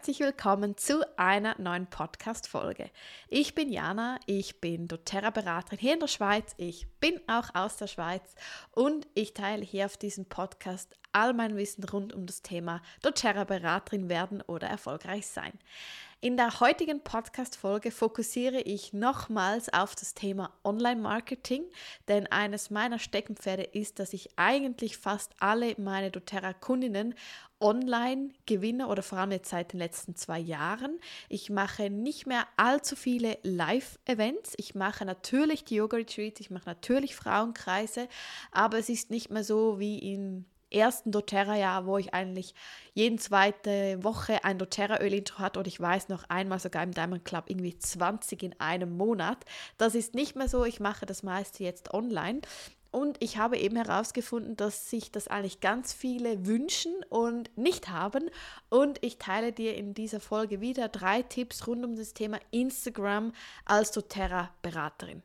herzlich willkommen zu einer neuen Podcast-Folge. Ich bin Jana, ich bin doTERRA-Beraterin hier in der Schweiz, ich bin auch aus der Schweiz und ich teile hier auf diesem Podcast all mein Wissen rund um das Thema doTERRA-Beraterin werden oder erfolgreich sein. In der heutigen Podcast-Folge fokussiere ich nochmals auf das Thema Online-Marketing, denn eines meiner Steckenpferde ist, dass ich eigentlich fast alle meine doTERRA-Kundinnen online gewinne oder vor allem jetzt seit den letzten zwei Jahren. Ich mache nicht mehr allzu viele Live-Events. Ich mache natürlich die Yoga-Retreats, ich mache natürlich Frauenkreise, aber es ist nicht mehr so wie in ersten doTERRA-Jahr, wo ich eigentlich jeden zweite Woche ein doTERRA-Öl-Intro hatte oder ich weiß noch einmal sogar im Diamond Club irgendwie 20 in einem Monat. Das ist nicht mehr so, ich mache das meiste jetzt online. Und ich habe eben herausgefunden, dass sich das eigentlich ganz viele wünschen und nicht haben. Und ich teile dir in dieser Folge wieder drei Tipps rund um das Thema Instagram als doTERRA-Beraterin.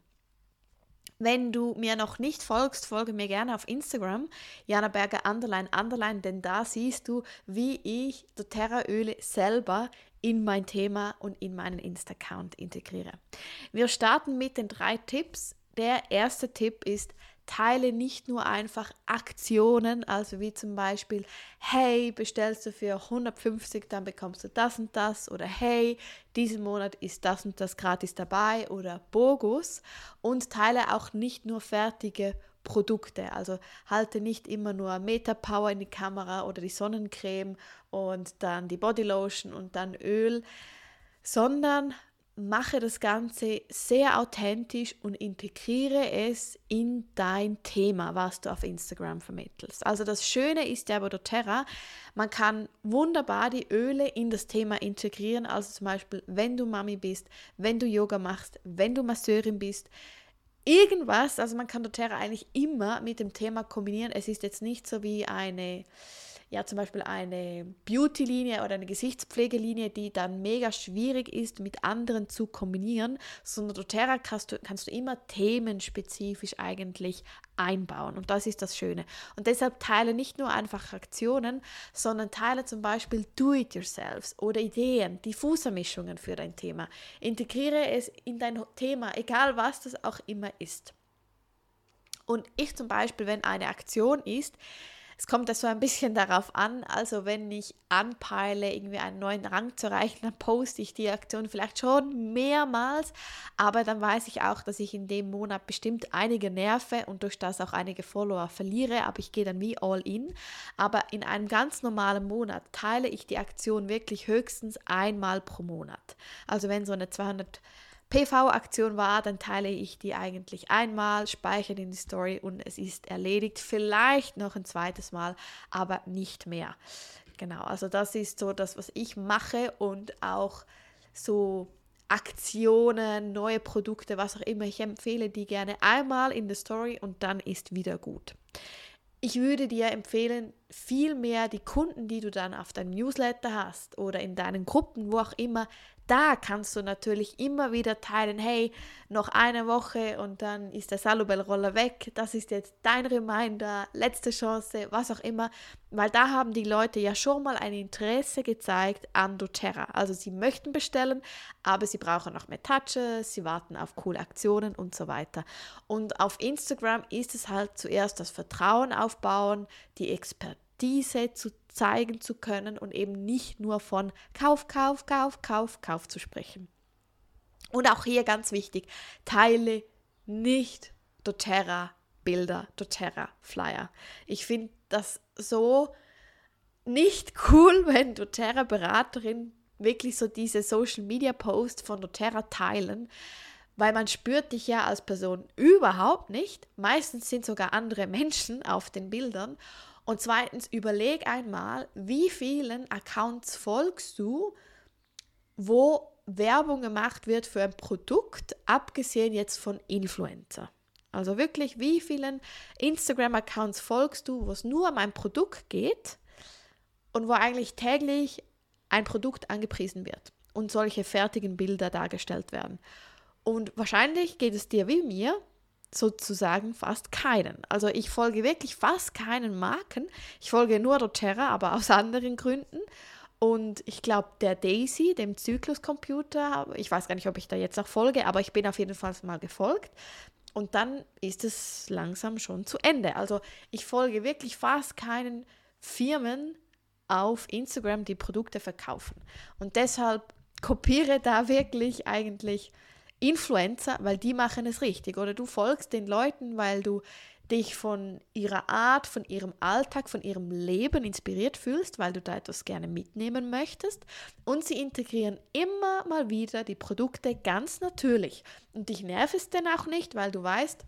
Wenn du mir noch nicht folgst, folge mir gerne auf Instagram, Jana Berger Underline Underline, denn da siehst du, wie ich doTERRA-Öle selber in mein Thema und in meinen Insta-Account integriere. Wir starten mit den drei Tipps. Der erste Tipp ist, teile nicht nur einfach Aktionen, also wie zum Beispiel, hey, bestellst du für 150, dann bekommst du das und das oder hey, diesen Monat ist das und das gratis dabei oder Bogus und teile auch nicht nur fertige Produkte. Also halte nicht immer nur Meta Power in die Kamera oder die Sonnencreme und dann die Bodylotion und dann Öl, sondern mache das Ganze sehr authentisch und integriere es in dein Thema, was du auf Instagram vermittelst. Also das Schöne ist ja bei doTERRA, man kann wunderbar die Öle in das Thema integrieren. Also zum Beispiel, wenn du Mami bist, wenn du Yoga machst, wenn du Masseurin bist, irgendwas. Also man kann doTERRA eigentlich immer mit dem Thema kombinieren. Es ist jetzt nicht so wie eine ja zum Beispiel eine Beauty-Linie oder eine Gesichtspflegelinie, die dann mega schwierig ist mit anderen zu kombinieren, sondern doTERRA kannst du, kannst du immer themenspezifisch eigentlich einbauen und das ist das Schöne. Und deshalb teile nicht nur einfach Aktionen, sondern teile zum Beispiel Do-it-yourselves oder Ideen, Diffusermischungen für dein Thema. Integriere es in dein Thema, egal was das auch immer ist. Und ich zum Beispiel, wenn eine Aktion ist, es kommt so ein bisschen darauf an, also wenn ich anpeile, irgendwie einen neuen Rang zu erreichen, dann poste ich die Aktion vielleicht schon mehrmals, aber dann weiß ich auch, dass ich in dem Monat bestimmt einige nerve und durch das auch einige Follower verliere, aber ich gehe dann wie all in. Aber in einem ganz normalen Monat teile ich die Aktion wirklich höchstens einmal pro Monat. Also wenn so eine 200 PV-Aktion war, dann teile ich die eigentlich einmal, speichere in die Story und es ist erledigt. Vielleicht noch ein zweites Mal, aber nicht mehr. Genau, also das ist so das, was ich mache und auch so Aktionen, neue Produkte, was auch immer. Ich empfehle die gerne einmal in der Story und dann ist wieder gut. Ich würde dir empfehlen, viel mehr die Kunden, die du dann auf deinem Newsletter hast oder in deinen Gruppen, wo auch immer, da kannst du natürlich immer wieder teilen, hey, noch eine Woche und dann ist der Salubel-Roller weg. Das ist jetzt dein Reminder, letzte Chance, was auch immer. Weil da haben die Leute ja schon mal ein Interesse gezeigt an doTERRA. Also sie möchten bestellen, aber sie brauchen noch mehr Touches, sie warten auf coole Aktionen und so weiter. Und auf Instagram ist es halt zuerst das Vertrauen aufbauen, die Expertise zu zeigen zu können und eben nicht nur von Kauf, Kauf, Kauf, Kauf, Kauf zu sprechen. Und auch hier ganz wichtig, teile nicht doTERRA Bilder, doTERRA Flyer. Ich finde das so nicht cool, wenn doTERRA Beraterin wirklich so diese Social Media Post von doTERRA teilen, weil man spürt dich ja als Person überhaupt nicht. Meistens sind sogar andere Menschen auf den Bildern und zweitens, überleg einmal, wie vielen Accounts folgst du, wo Werbung gemacht wird für ein Produkt, abgesehen jetzt von Influencer. Also wirklich, wie vielen Instagram-Accounts folgst du, wo es nur um ein Produkt geht und wo eigentlich täglich ein Produkt angepriesen wird und solche fertigen Bilder dargestellt werden. Und wahrscheinlich geht es dir wie mir, sozusagen fast keinen. Also ich folge wirklich fast keinen Marken. Ich folge nur doTERRA, aber aus anderen Gründen. Und ich glaube, der Daisy, dem Zykluscomputer, ich weiß gar nicht, ob ich da jetzt noch folge, aber ich bin auf jeden Fall mal gefolgt. Und dann ist es langsam schon zu Ende. Also ich folge wirklich fast keinen Firmen auf Instagram, die Produkte verkaufen. Und deshalb kopiere da wirklich eigentlich Influencer, weil die machen es richtig. Oder du folgst den Leuten, weil du dich von ihrer Art, von ihrem Alltag, von ihrem Leben inspiriert fühlst, weil du da etwas gerne mitnehmen möchtest. Und sie integrieren immer mal wieder die Produkte ganz natürlich. Und dich nervt es denn auch nicht, weil du weißt,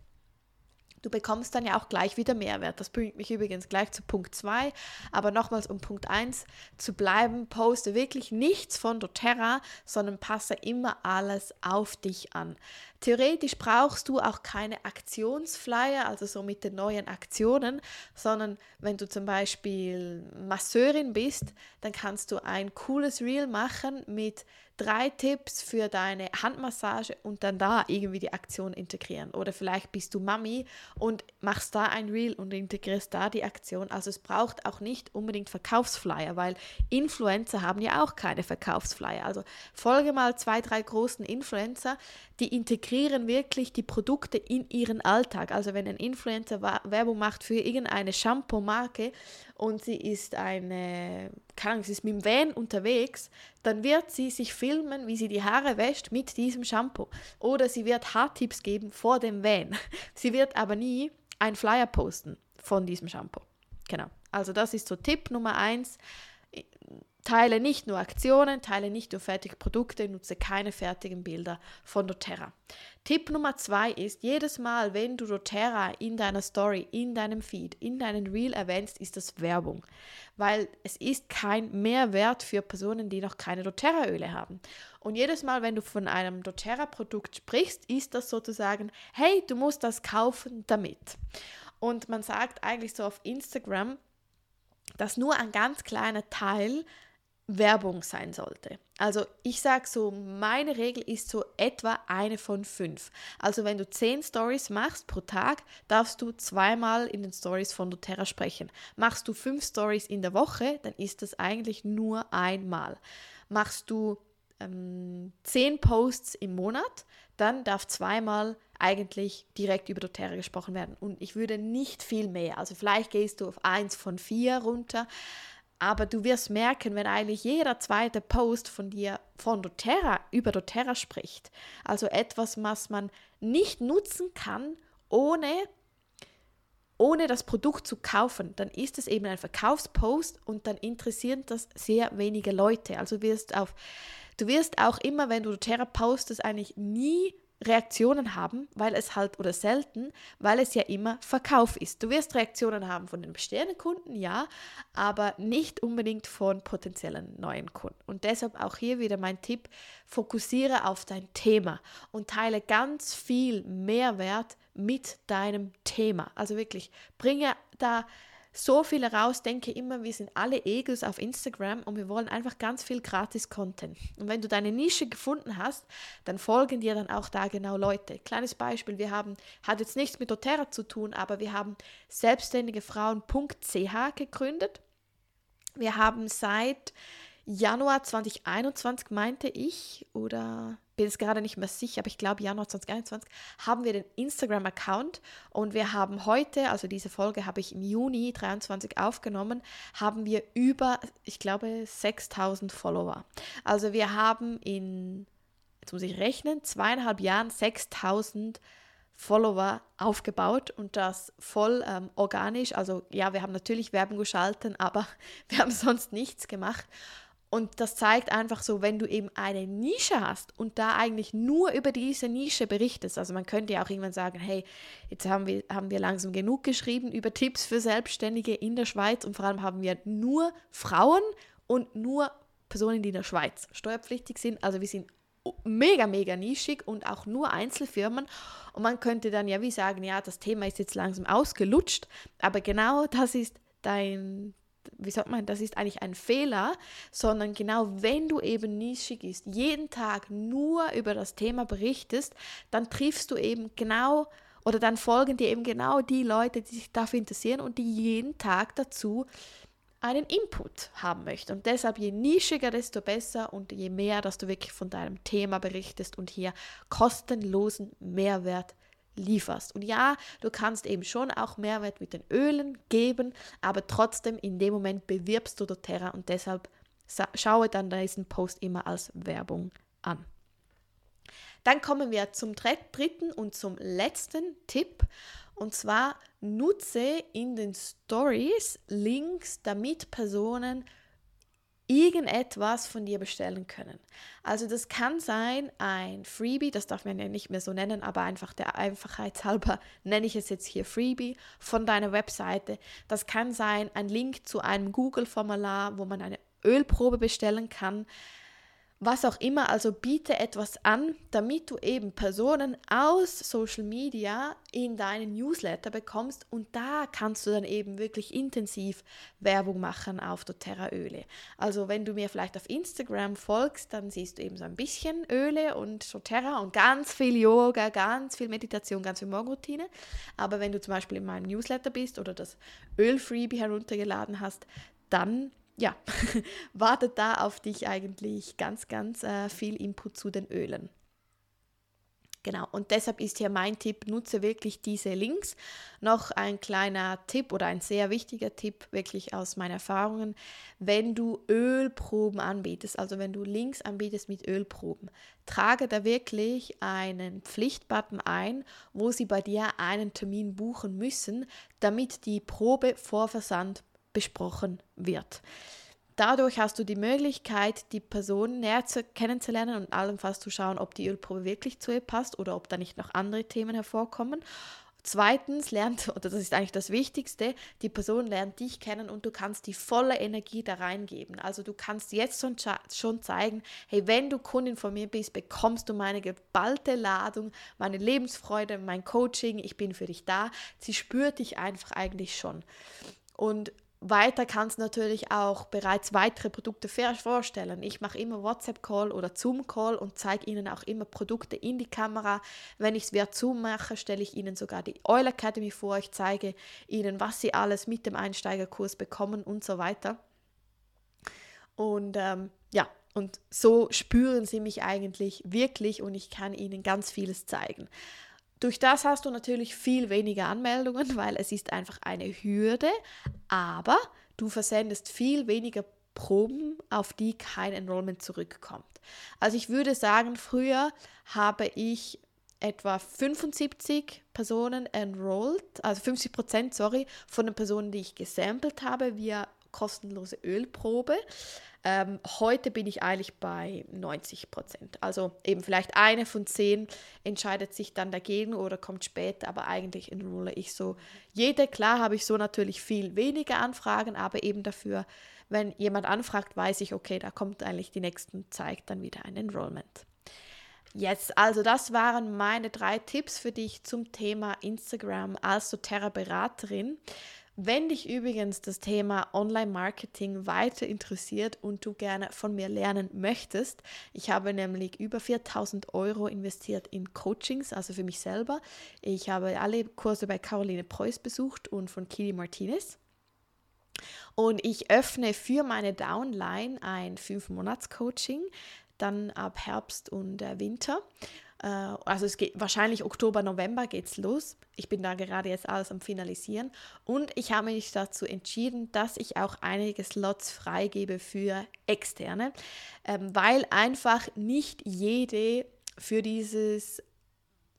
Du bekommst dann ja auch gleich wieder Mehrwert. Das bringt mich übrigens gleich zu Punkt 2. Aber nochmals, um Punkt 1 zu bleiben, poste wirklich nichts von doTERRA, sondern passe immer alles auf dich an. Theoretisch brauchst du auch keine Aktionsflyer, also so mit den neuen Aktionen, sondern wenn du zum Beispiel Masseurin bist, dann kannst du ein cooles Reel machen mit drei Tipps für deine Handmassage und dann da irgendwie die Aktion integrieren. Oder vielleicht bist du Mami und machst da ein Reel und integrierst da die Aktion. Also es braucht auch nicht unbedingt Verkaufsflyer, weil Influencer haben ja auch keine Verkaufsflyer. Also folge mal zwei, drei großen Influencer, die integrieren wirklich die Produkte in ihren Alltag. Also wenn ein Influencer Werbung macht für irgendeine Shampoo-Marke und sie ist eine, Ahnung, sie ist mit dem Van unterwegs, dann wird sie sich filmen, wie sie die Haare wäscht mit diesem Shampoo. Oder sie wird Haartipps geben vor dem Van. Sie wird aber nie ein Flyer posten von diesem Shampoo. Genau. Also das ist so Tipp Nummer eins. Teile nicht nur Aktionen, teile nicht nur fertige Produkte, nutze keine fertigen Bilder von doTERRA. Tipp Nummer zwei ist, jedes Mal, wenn du doTERRA in deiner Story, in deinem Feed, in deinem Reel erwähnst, ist das Werbung. Weil es ist kein Mehrwert für Personen, die noch keine doTERRA-Öle haben. Und jedes Mal, wenn du von einem doTERRA-Produkt sprichst, ist das sozusagen, hey, du musst das kaufen damit. Und man sagt eigentlich so auf Instagram, dass nur ein ganz kleiner Teil Werbung sein sollte. Also ich sage so, meine Regel ist so etwa eine von fünf. Also wenn du zehn Stories machst pro Tag, darfst du zweimal in den Stories von doTERRA sprechen. Machst du fünf Stories in der Woche, dann ist das eigentlich nur einmal. Machst du ähm, zehn Posts im Monat, dann darf zweimal eigentlich direkt über doTERRA gesprochen werden. Und ich würde nicht viel mehr. Also vielleicht gehst du auf eins von vier runter. Aber du wirst merken, wenn eigentlich jeder zweite Post von dir von doTERRA über doTERRA spricht, also etwas, was man nicht nutzen kann, ohne, ohne das Produkt zu kaufen, dann ist es eben ein Verkaufspost und dann interessieren das sehr wenige Leute. Also wirst auf, du wirst auch immer, wenn du doTERRA postest, eigentlich nie Reaktionen haben, weil es halt, oder selten, weil es ja immer Verkauf ist. Du wirst Reaktionen haben von den bestehenden Kunden, ja, aber nicht unbedingt von potenziellen neuen Kunden. Und deshalb auch hier wieder mein Tipp, fokussiere auf dein Thema und teile ganz viel Mehrwert mit deinem Thema. Also wirklich, bringe da so viel heraus, denke immer, wir sind alle Egos auf Instagram und wir wollen einfach ganz viel Gratis-Content. Und wenn du deine Nische gefunden hast, dann folgen dir dann auch da genau Leute. Kleines Beispiel, wir haben, hat jetzt nichts mit doTERRA zu tun, aber wir haben selbstständigefrauen.ch gegründet. Wir haben seit Januar 2021, meinte ich, oder bin es gerade nicht mehr sicher, aber ich glaube Januar 2021, haben wir den Instagram-Account und wir haben heute, also diese Folge habe ich im Juni 2023 aufgenommen, haben wir über, ich glaube, 6000 Follower. Also wir haben in, jetzt muss ich rechnen, zweieinhalb Jahren 6000 Follower aufgebaut und das voll ähm, organisch. Also ja, wir haben natürlich Werbung geschalten, aber wir haben sonst nichts gemacht. Und das zeigt einfach so, wenn du eben eine Nische hast und da eigentlich nur über diese Nische berichtest. Also man könnte ja auch irgendwann sagen, hey, jetzt haben wir, haben wir langsam genug geschrieben über Tipps für Selbstständige in der Schweiz und vor allem haben wir nur Frauen und nur Personen, die in der Schweiz steuerpflichtig sind. Also wir sind mega, mega nischig und auch nur Einzelfirmen. Und man könnte dann ja wie sagen, ja, das Thema ist jetzt langsam ausgelutscht, aber genau das ist dein, wie sagt man, das ist eigentlich ein Fehler, sondern genau wenn du eben nischig ist, jeden Tag nur über das Thema berichtest, dann triffst du eben genau oder dann folgen dir eben genau die Leute, die sich dafür interessieren und die jeden Tag dazu einen Input haben möchte. Und deshalb je nischiger, desto besser und je mehr, dass du wirklich von deinem Thema berichtest und hier kostenlosen Mehrwert lieferst. Und ja, du kannst eben schon auch Mehrwert mit den Ölen geben, aber trotzdem in dem Moment bewirbst du doTERRA und deshalb schaue dann diesen Post immer als Werbung an. Dann kommen wir zum dritten und zum letzten Tipp. Und zwar nutze in den Stories Links, damit Personen irgendetwas von dir bestellen können. Also das kann sein ein Freebie, das darf man ja nicht mehr so nennen, aber einfach der Einfachheit halber nenne ich es jetzt hier Freebie von deiner Webseite. Das kann sein ein Link zu einem Google-Formular, wo man eine Ölprobe bestellen kann was auch immer, also biete etwas an, damit du eben Personen aus Social Media in deinen Newsletter bekommst und da kannst du dann eben wirklich intensiv Werbung machen auf doTERRA Öle. Also wenn du mir vielleicht auf Instagram folgst, dann siehst du eben so ein bisschen Öle und doTERRA und ganz viel Yoga, ganz viel Meditation, ganz viel Morgenroutine. Aber wenn du zum Beispiel in meinem Newsletter bist oder das Ölfreebie heruntergeladen hast, dann ja, wartet da auf dich eigentlich ganz, ganz äh, viel Input zu den Ölen. Genau, und deshalb ist hier mein Tipp, nutze wirklich diese Links. Noch ein kleiner Tipp oder ein sehr wichtiger Tipp, wirklich aus meinen Erfahrungen, wenn du Ölproben anbietest, also wenn du Links anbietest mit Ölproben, trage da wirklich einen Pflichtbutton ein, wo sie bei dir einen Termin buchen müssen, damit die Probe vor Versand besprochen wird. Dadurch hast du die Möglichkeit, die Person näher zu, kennenzulernen und allenfalls zu schauen, ob die Ölprobe wirklich zu ihr passt oder ob da nicht noch andere Themen hervorkommen. Zweitens lernt, oder das ist eigentlich das Wichtigste, die Person lernt dich kennen und du kannst die volle Energie da reingeben. Also du kannst jetzt schon, schon zeigen, hey, wenn du Kundin von mir bist, bekommst du meine geballte Ladung, meine Lebensfreude, mein Coaching, ich bin für dich da. Sie spürt dich einfach eigentlich schon. Und weiter kannst du natürlich auch bereits weitere Produkte vorstellen. Ich mache immer WhatsApp-Call oder Zoom-Call und zeige Ihnen auch immer Produkte in die Kamera. Wenn ich es via Zoom mache, stelle ich Ihnen sogar die Oil Academy vor. Ich zeige Ihnen, was Sie alles mit dem Einsteigerkurs bekommen und so weiter. Und ähm, ja, und so spüren Sie mich eigentlich wirklich und ich kann Ihnen ganz vieles zeigen. Durch das hast du natürlich viel weniger Anmeldungen, weil es ist einfach eine Hürde, aber du versendest viel weniger Proben, auf die kein Enrollment zurückkommt. Also ich würde sagen, früher habe ich etwa 75 Personen enrolled, also 50 Prozent, sorry, von den Personen, die ich gesampelt habe via kostenlose Ölprobe. Ähm, heute bin ich eigentlich bei 90 Prozent. Also eben vielleicht eine von zehn entscheidet sich dann dagegen oder kommt später, aber eigentlich enrolle ich so jede. Klar habe ich so natürlich viel weniger Anfragen, aber eben dafür, wenn jemand anfragt, weiß ich, okay, da kommt eigentlich die nächsten Zeit dann wieder ein Enrollment. Jetzt, also das waren meine drei Tipps für dich zum Thema Instagram als doTERRA-Beraterin. Wenn dich übrigens das Thema Online-Marketing weiter interessiert und du gerne von mir lernen möchtest, ich habe nämlich über 4000 Euro investiert in Coachings, also für mich selber. Ich habe alle Kurse bei Caroline Preuß besucht und von Kili Martinez. Und ich öffne für meine Downline ein 5-Monats-Coaching, dann ab Herbst und äh, Winter. Äh, also es geht wahrscheinlich Oktober, November geht's los. Ich bin da gerade jetzt alles am Finalisieren und ich habe mich dazu entschieden, dass ich auch einige Slots freigebe für Externe, ähm, weil einfach nicht jede für dieses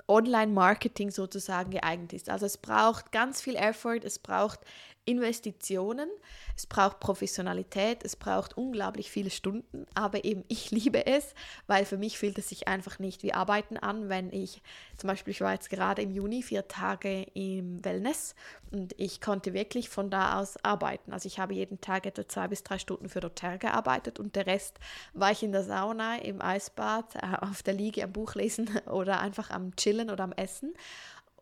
Online-Marketing sozusagen geeignet ist. Also es braucht ganz viel Effort, es braucht Investitionen, es braucht Professionalität, es braucht unglaublich viele Stunden, aber eben ich liebe es, weil für mich fühlt es sich einfach nicht wie Arbeiten an, wenn ich zum Beispiel, ich war jetzt gerade im Juni vier Tage im Wellness und ich konnte wirklich von da aus arbeiten. Also ich habe jeden Tag etwa zwei bis drei Stunden für doTERRA gearbeitet und der Rest war ich in der Sauna, im Eisbad, äh, auf der Liege am Buch lesen oder einfach am Chillen oder am Essen.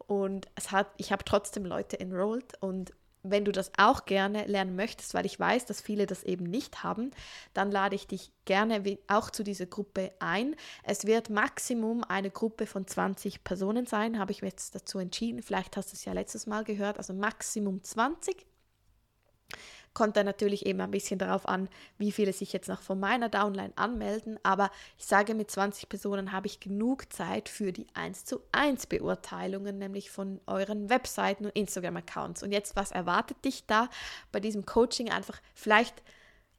Und es hat, ich habe trotzdem Leute enrolled und wenn du das auch gerne lernen möchtest, weil ich weiß, dass viele das eben nicht haben, dann lade ich dich gerne auch zu dieser Gruppe ein. Es wird Maximum eine Gruppe von 20 Personen sein, habe ich mir jetzt dazu entschieden. Vielleicht hast du es ja letztes Mal gehört, also Maximum 20. Kommt dann natürlich eben ein bisschen darauf an, wie viele sich jetzt noch von meiner Downline anmelden. Aber ich sage, mit 20 Personen habe ich genug Zeit für die 1 zu 1 Beurteilungen, nämlich von euren Webseiten und Instagram-Accounts. Und jetzt, was erwartet dich da bei diesem Coaching? Einfach vielleicht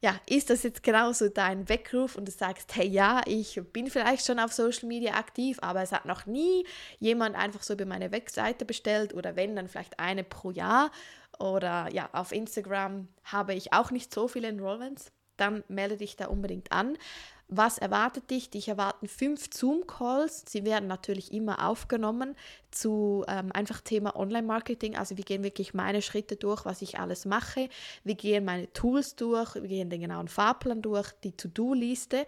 ja, ist das jetzt genauso dein Weckruf und du sagst, hey ja, ich bin vielleicht schon auf Social Media aktiv, aber es hat noch nie jemand einfach so über meine Webseite bestellt oder wenn, dann vielleicht eine pro Jahr oder ja, auf Instagram habe ich auch nicht so viele Enrollments, dann melde dich da unbedingt an. Was erwartet dich? Dich erwarten fünf Zoom-Calls. Sie werden natürlich immer aufgenommen zu ähm, einfach Thema Online-Marketing. Also wir gehen wirklich meine Schritte durch, was ich alles mache. Wir gehen meine Tools durch, wir gehen den genauen Fahrplan durch, die To-Do-Liste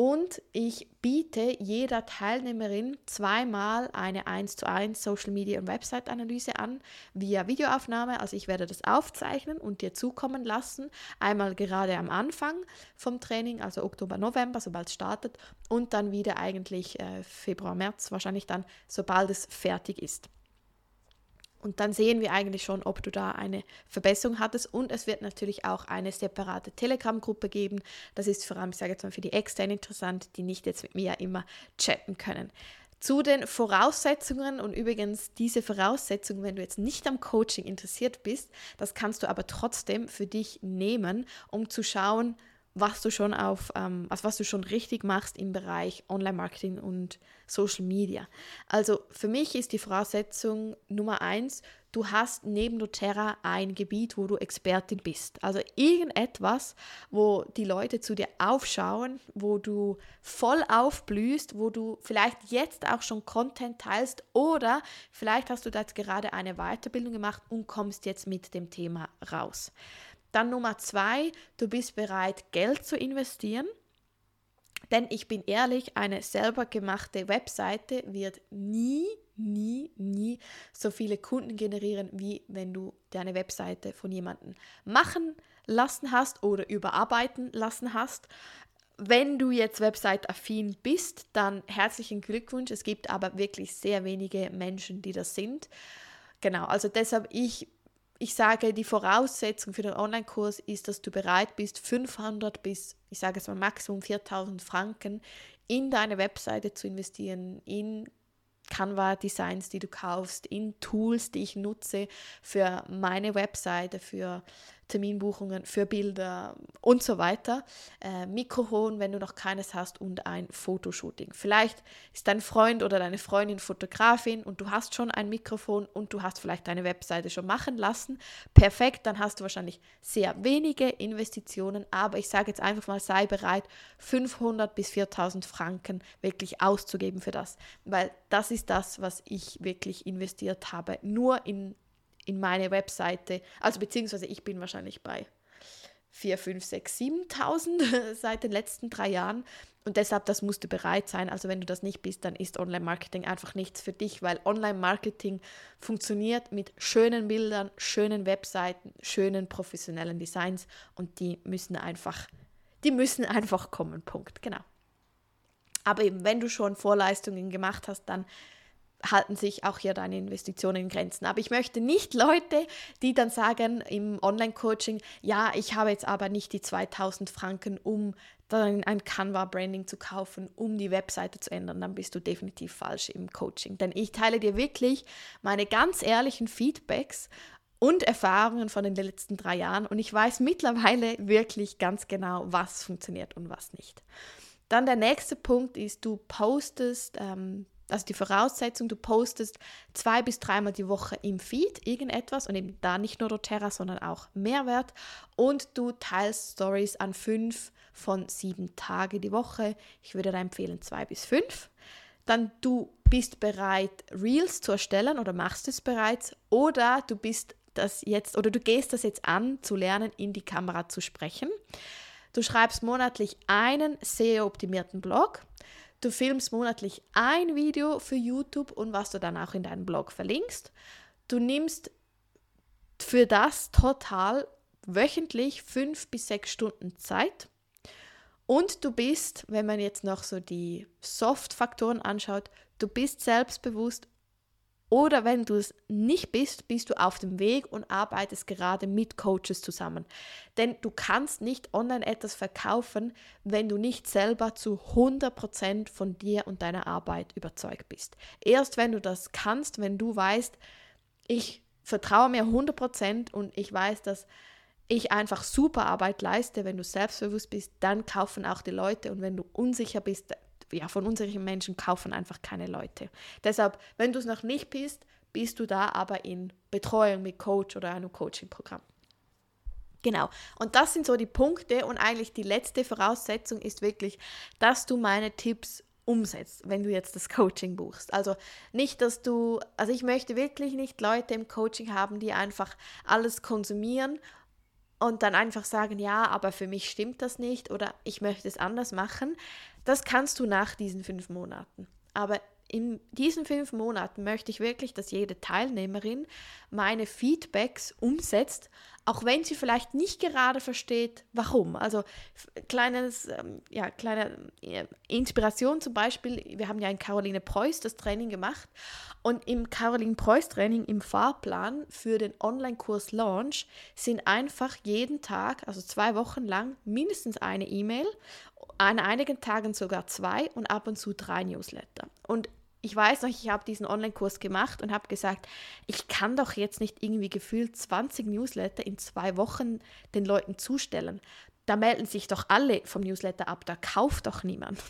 und ich biete jeder Teilnehmerin zweimal eine 1 zu 1 Social Media und Website Analyse an via Videoaufnahme. Also ich werde das aufzeichnen und dir zukommen lassen. Einmal gerade am Anfang vom Training, also Oktober, November, sobald es startet und dann wieder eigentlich äh, Februar, März wahrscheinlich dann, sobald es fertig ist. Und dann sehen wir eigentlich schon, ob du da eine Verbesserung hattest. Und es wird natürlich auch eine separate Telegram-Gruppe geben. Das ist vor allem, ich sage jetzt mal, für die externen interessant, die nicht jetzt mit mir immer chatten können. Zu den Voraussetzungen und übrigens diese Voraussetzungen, wenn du jetzt nicht am Coaching interessiert bist, das kannst du aber trotzdem für dich nehmen, um zu schauen, was du schon auf, ähm, also was du schon richtig machst im Bereich Online-Marketing und Social Media. Also für mich ist die Voraussetzung Nummer eins, du hast neben doTERRA ein Gebiet, wo du Expertin bist. Also irgendetwas, wo die Leute zu dir aufschauen, wo du voll aufblühst, wo du vielleicht jetzt auch schon Content teilst oder vielleicht hast du da jetzt gerade eine Weiterbildung gemacht und kommst jetzt mit dem Thema raus. Dann Nummer zwei, du bist bereit, Geld zu investieren. Denn ich bin ehrlich, eine selber gemachte Webseite wird nie, nie, nie so viele Kunden generieren, wie wenn du deine Webseite von jemandem machen lassen hast oder überarbeiten lassen hast. Wenn du jetzt Website-affin bist, dann herzlichen Glückwunsch. Es gibt aber wirklich sehr wenige Menschen, die das sind. Genau, also deshalb ich ich sage, die Voraussetzung für den Online-Kurs ist, dass du bereit bist, 500 bis, ich sage es mal, Maximum 4000 Franken in deine Webseite zu investieren, in Canva-Designs, die du kaufst, in Tools, die ich nutze für meine Webseite, für Terminbuchungen, für Bilder und so weiter. Äh, Mikrofon, wenn du noch keines hast und ein Fotoshooting. Vielleicht ist dein Freund oder deine Freundin Fotografin und du hast schon ein Mikrofon und du hast vielleicht deine Webseite schon machen lassen. Perfekt, dann hast du wahrscheinlich sehr wenige Investitionen, aber ich sage jetzt einfach mal, sei bereit, 500 bis 4000 Franken wirklich auszugeben für das, weil das ist das, was ich wirklich investiert habe, nur in, in meine Webseite. Also beziehungsweise ich bin wahrscheinlich bei 4, 5, 6, 7.000 seit den letzten drei Jahren. Und deshalb, das musst du bereit sein. Also wenn du das nicht bist, dann ist Online-Marketing einfach nichts für dich, weil Online-Marketing funktioniert mit schönen Bildern, schönen Webseiten, schönen professionellen Designs und die müssen einfach, die müssen einfach kommen. Punkt. Genau. Aber eben, wenn du schon Vorleistungen gemacht hast, dann halten sich auch hier deine Investitionen in Grenzen. Aber ich möchte nicht Leute, die dann sagen im Online-Coaching, ja, ich habe jetzt aber nicht die 2000 Franken, um dann ein Canva-Branding zu kaufen, um die Webseite zu ändern, dann bist du definitiv falsch im Coaching. Denn ich teile dir wirklich meine ganz ehrlichen Feedbacks und Erfahrungen von den letzten drei Jahren und ich weiß mittlerweile wirklich ganz genau, was funktioniert und was nicht. Dann der nächste Punkt ist, du postest, ähm, also die Voraussetzung, du postest zwei bis dreimal die Woche im Feed irgendetwas und eben da nicht nur doTERRA, sondern auch Mehrwert und du teilst Stories an fünf von sieben Tage die Woche. Ich würde da empfehlen zwei bis fünf. Dann du bist bereit, Reels zu erstellen oder machst es bereits oder du bist das jetzt oder du gehst das jetzt an, zu lernen, in die Kamera zu sprechen. Du schreibst monatlich einen SEO-optimierten Blog. Du filmst monatlich ein Video für YouTube und was du dann auch in deinen Blog verlinkst. Du nimmst für das total wöchentlich fünf bis sechs Stunden Zeit. Und du bist, wenn man jetzt noch so die Soft-Faktoren anschaut, du bist selbstbewusst Oder wenn du es nicht bist, bist du auf dem Weg und arbeitest gerade mit Coaches zusammen. Denn du kannst nicht online etwas verkaufen, wenn du nicht selber zu 100% von dir und deiner Arbeit überzeugt bist. Erst wenn du das kannst, wenn du weißt, ich vertraue mir 100% und ich weiß, dass ich einfach super Arbeit leiste, wenn du selbstbewusst bist, dann kaufen auch die Leute und wenn du unsicher bist, ja, von unsicheren Menschen kaufen einfach keine Leute. Deshalb, wenn du es noch nicht bist, bist du da aber in Betreuung mit Coach oder einem Coaching-Programm. Genau. Und das sind so die Punkte und eigentlich die letzte Voraussetzung ist wirklich, dass du meine Tipps umsetzt, wenn du jetzt das Coaching buchst. Also nicht, dass du, also ich möchte wirklich nicht Leute im Coaching haben, die einfach alles konsumieren und dann einfach sagen, ja, aber für mich stimmt das nicht oder ich möchte es anders machen. Das kannst du nach diesen fünf Monaten. Aber in diesen fünf Monaten möchte ich wirklich, dass jede Teilnehmerin meine Feedbacks umsetzt, auch wenn sie vielleicht nicht gerade versteht, warum. Also kleines, ähm, ja, kleine äh, Inspiration zum Beispiel, wir haben ja in Caroline Preuß das Training gemacht und im Caroline Preuß Training im Fahrplan für den Online-Kurs Launch sind einfach jeden Tag, also zwei Wochen lang, mindestens eine E-Mail an einigen Tagen sogar zwei und ab und zu drei Newsletter. Und ich weiß noch, ich habe diesen Online-Kurs gemacht und habe gesagt, ich kann doch jetzt nicht irgendwie gefühlt 20 Newsletter in zwei Wochen den Leuten zustellen. Da melden sich doch alle vom Newsletter ab, da kauft doch niemand.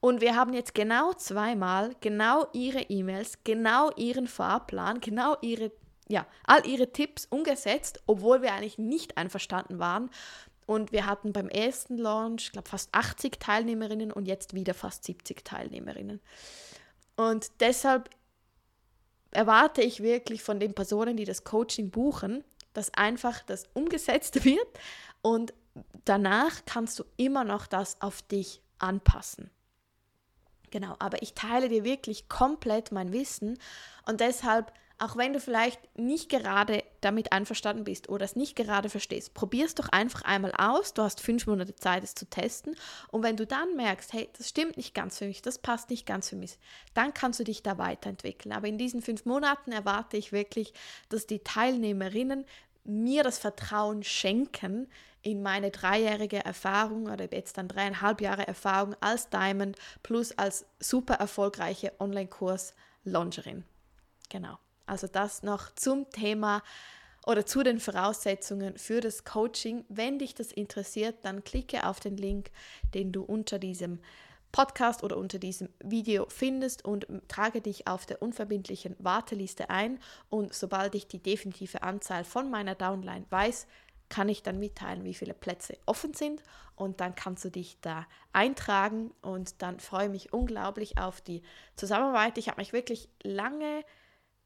Und wir haben jetzt genau zweimal genau ihre E-Mails, genau ihren Fahrplan, genau ihre, ja, all ihre Tipps umgesetzt, obwohl wir eigentlich nicht einverstanden waren. Und wir hatten beim ersten Launch, ich glaube, fast 80 Teilnehmerinnen und jetzt wieder fast 70 Teilnehmerinnen. Und deshalb erwarte ich wirklich von den Personen, die das Coaching buchen, dass einfach das umgesetzt wird und danach kannst du immer noch das auf dich anpassen. Genau, aber ich teile dir wirklich komplett mein Wissen und deshalb auch wenn du vielleicht nicht gerade damit einverstanden bist oder es nicht gerade verstehst, probier es doch einfach einmal aus. Du hast fünf Monate Zeit, es zu testen. Und wenn du dann merkst, hey, das stimmt nicht ganz für mich, das passt nicht ganz für mich, dann kannst du dich da weiterentwickeln. Aber in diesen fünf Monaten erwarte ich wirklich, dass die Teilnehmerinnen mir das Vertrauen schenken in meine dreijährige Erfahrung oder jetzt dann dreieinhalb Jahre Erfahrung als Diamond plus als super erfolgreiche Online-Kurs-Launcherin. Genau. Also das noch zum Thema oder zu den Voraussetzungen für das Coaching. Wenn dich das interessiert, dann klicke auf den Link, den du unter diesem Podcast oder unter diesem Video findest und trage dich auf der unverbindlichen Warteliste ein. Und sobald ich die definitive Anzahl von meiner Downline weiß, kann ich dann mitteilen, wie viele Plätze offen sind und dann kannst du dich da eintragen und dann freue ich mich unglaublich auf die Zusammenarbeit. Ich habe mich wirklich lange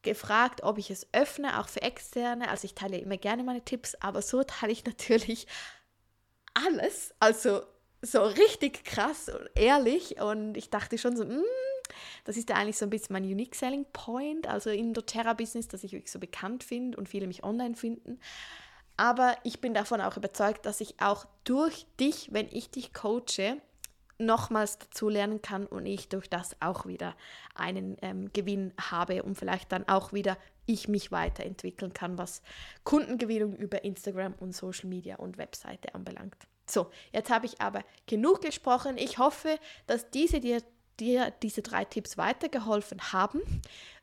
gefragt, ob ich es öffne, auch für Externe. Also ich teile immer gerne meine Tipps, aber so teile ich natürlich alles. Also so richtig krass und ehrlich. Und ich dachte schon so, mm, das ist ja eigentlich so ein bisschen mein Unique Selling Point, also in der Terra-Business, dass ich wirklich so bekannt finde und viele mich online finden. Aber ich bin davon auch überzeugt, dass ich auch durch dich, wenn ich dich coache, nochmals dazu lernen kann und ich durch das auch wieder einen ähm, Gewinn habe und vielleicht dann auch wieder ich mich weiterentwickeln kann, was Kundengewinnung über Instagram und Social Media und Webseite anbelangt. So, jetzt habe ich aber genug gesprochen. Ich hoffe, dass diese dir, dir diese drei Tipps weitergeholfen haben.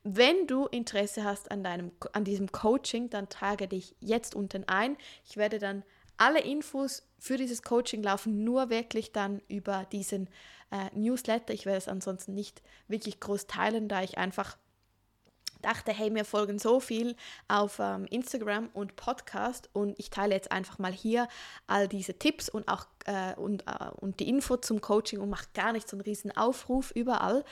Wenn du Interesse hast an, deinem, an diesem Coaching, dann trage dich jetzt unten ein. Ich werde dann alle Infos für dieses Coaching laufen nur wirklich dann über diesen äh, Newsletter. Ich werde es ansonsten nicht wirklich groß teilen, da ich einfach dachte, hey, mir folgen so viel auf ähm, Instagram und Podcast und ich teile jetzt einfach mal hier all diese Tipps und auch äh, und, äh, und die Info zum Coaching und mache gar nicht so einen riesen Aufruf überall.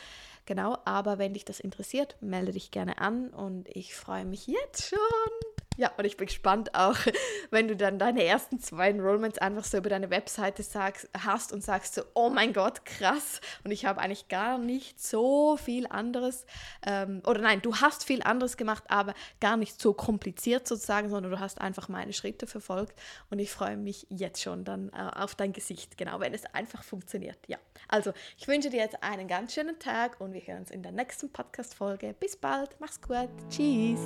Genau, aber wenn dich das interessiert, melde dich gerne an und ich freue mich jetzt schon Ja, und ich bin gespannt auch, wenn du dann deine ersten zwei Enrollments einfach so über deine Webseite sagst, hast und sagst so, oh mein Gott, krass. Und ich habe eigentlich gar nicht so viel anderes, ähm, oder nein, du hast viel anderes gemacht, aber gar nicht so kompliziert sozusagen, sondern du hast einfach meine Schritte verfolgt. Und ich freue mich jetzt schon dann äh, auf dein Gesicht, genau, wenn es einfach funktioniert. Ja, also ich wünsche dir jetzt einen ganz schönen Tag und wir hören uns in der nächsten Podcast-Folge. Bis bald, mach's gut, tschüss.